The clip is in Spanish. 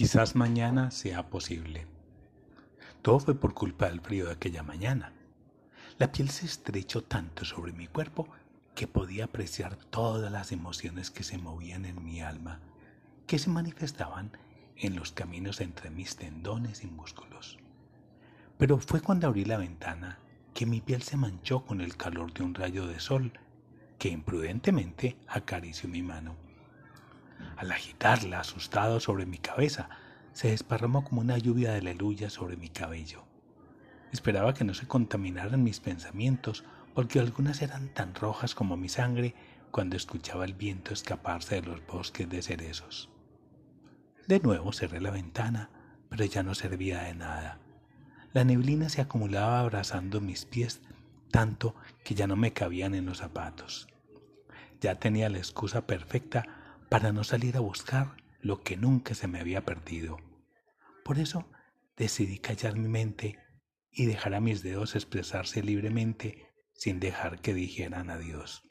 Quizás mañana sea posible. Todo fue por culpa del frío de aquella mañana. La piel se estrechó tanto sobre mi cuerpo que podía apreciar todas las emociones que se movían en mi alma, que se manifestaban en los caminos entre mis tendones y músculos. Pero fue cuando abrí la ventana que mi piel se manchó con el calor de un rayo de sol que imprudentemente acarició mi mano. Al agitarla, asustado sobre mi cabeza, se desparramó como una lluvia de aleluya sobre mi cabello. Esperaba que no se contaminaran mis pensamientos, porque algunas eran tan rojas como mi sangre cuando escuchaba el viento escaparse de los bosques de cerezos. De nuevo cerré la ventana, pero ya no servía de nada. La neblina se acumulaba abrazando mis pies tanto que ya no me cabían en los zapatos. Ya tenía la excusa perfecta para no salir a buscar lo que nunca se me había perdido. Por eso decidí callar mi mente y dejar a mis dedos expresarse libremente sin dejar que dijeran adiós.